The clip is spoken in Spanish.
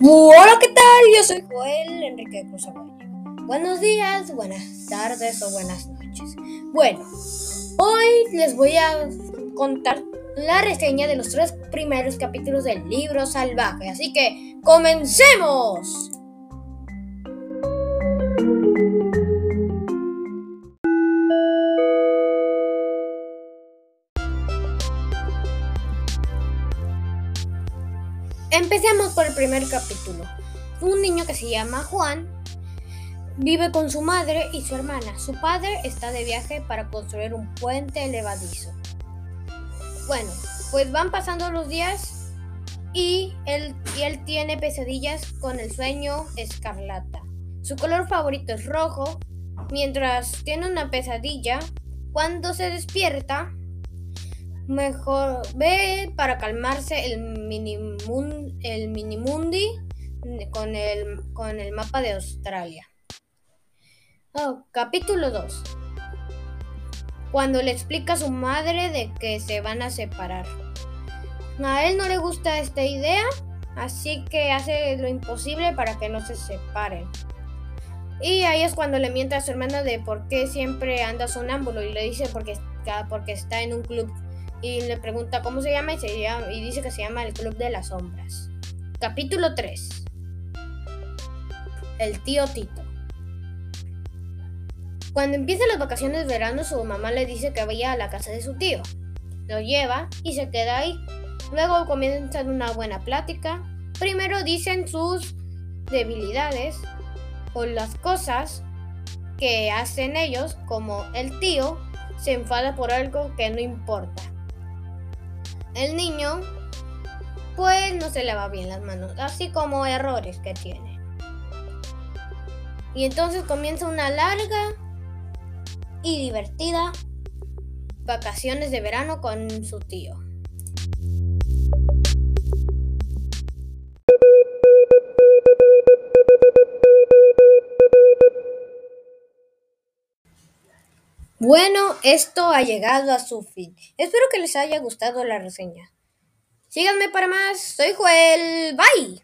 Hola, ¿qué tal? Yo soy Joel Enrique Cruz Buenos días, buenas tardes o buenas noches. Bueno, hoy les voy a contar la reseña de los tres primeros capítulos del libro salvaje. Así que, ¡comencemos! Empecemos por el primer capítulo. Un niño que se llama Juan vive con su madre y su hermana. Su padre está de viaje para construir un puente elevadizo. Bueno, pues van pasando los días y él, y él tiene pesadillas con el sueño escarlata. Su color favorito es rojo. Mientras tiene una pesadilla, cuando se despierta, Mejor ve para calmarse el, minimun, el minimundi con el, con el mapa de Australia. Oh, capítulo 2. Cuando le explica a su madre de que se van a separar. A él no le gusta esta idea, así que hace lo imposible para que no se separen. Y ahí es cuando le miente a su hermana de por qué siempre anda sonámbulo y le dice porque, porque está en un club y le pregunta cómo se llama y, se y dice que se llama el Club de las Sombras. Capítulo 3. El tío Tito. Cuando empiezan las vacaciones de verano, su mamá le dice que vaya a la casa de su tío. Lo lleva y se queda ahí. Luego comienzan una buena plática. Primero dicen sus debilidades o las cosas que hacen ellos, como el tío se enfada por algo que no importa. El niño pues no se lava bien las manos, así como errores que tiene. Y entonces comienza una larga y divertida vacaciones de verano con su tío. Bueno, esto ha llegado a su fin. Espero que les haya gustado la reseña. Síganme para más. Soy Joel. Bye.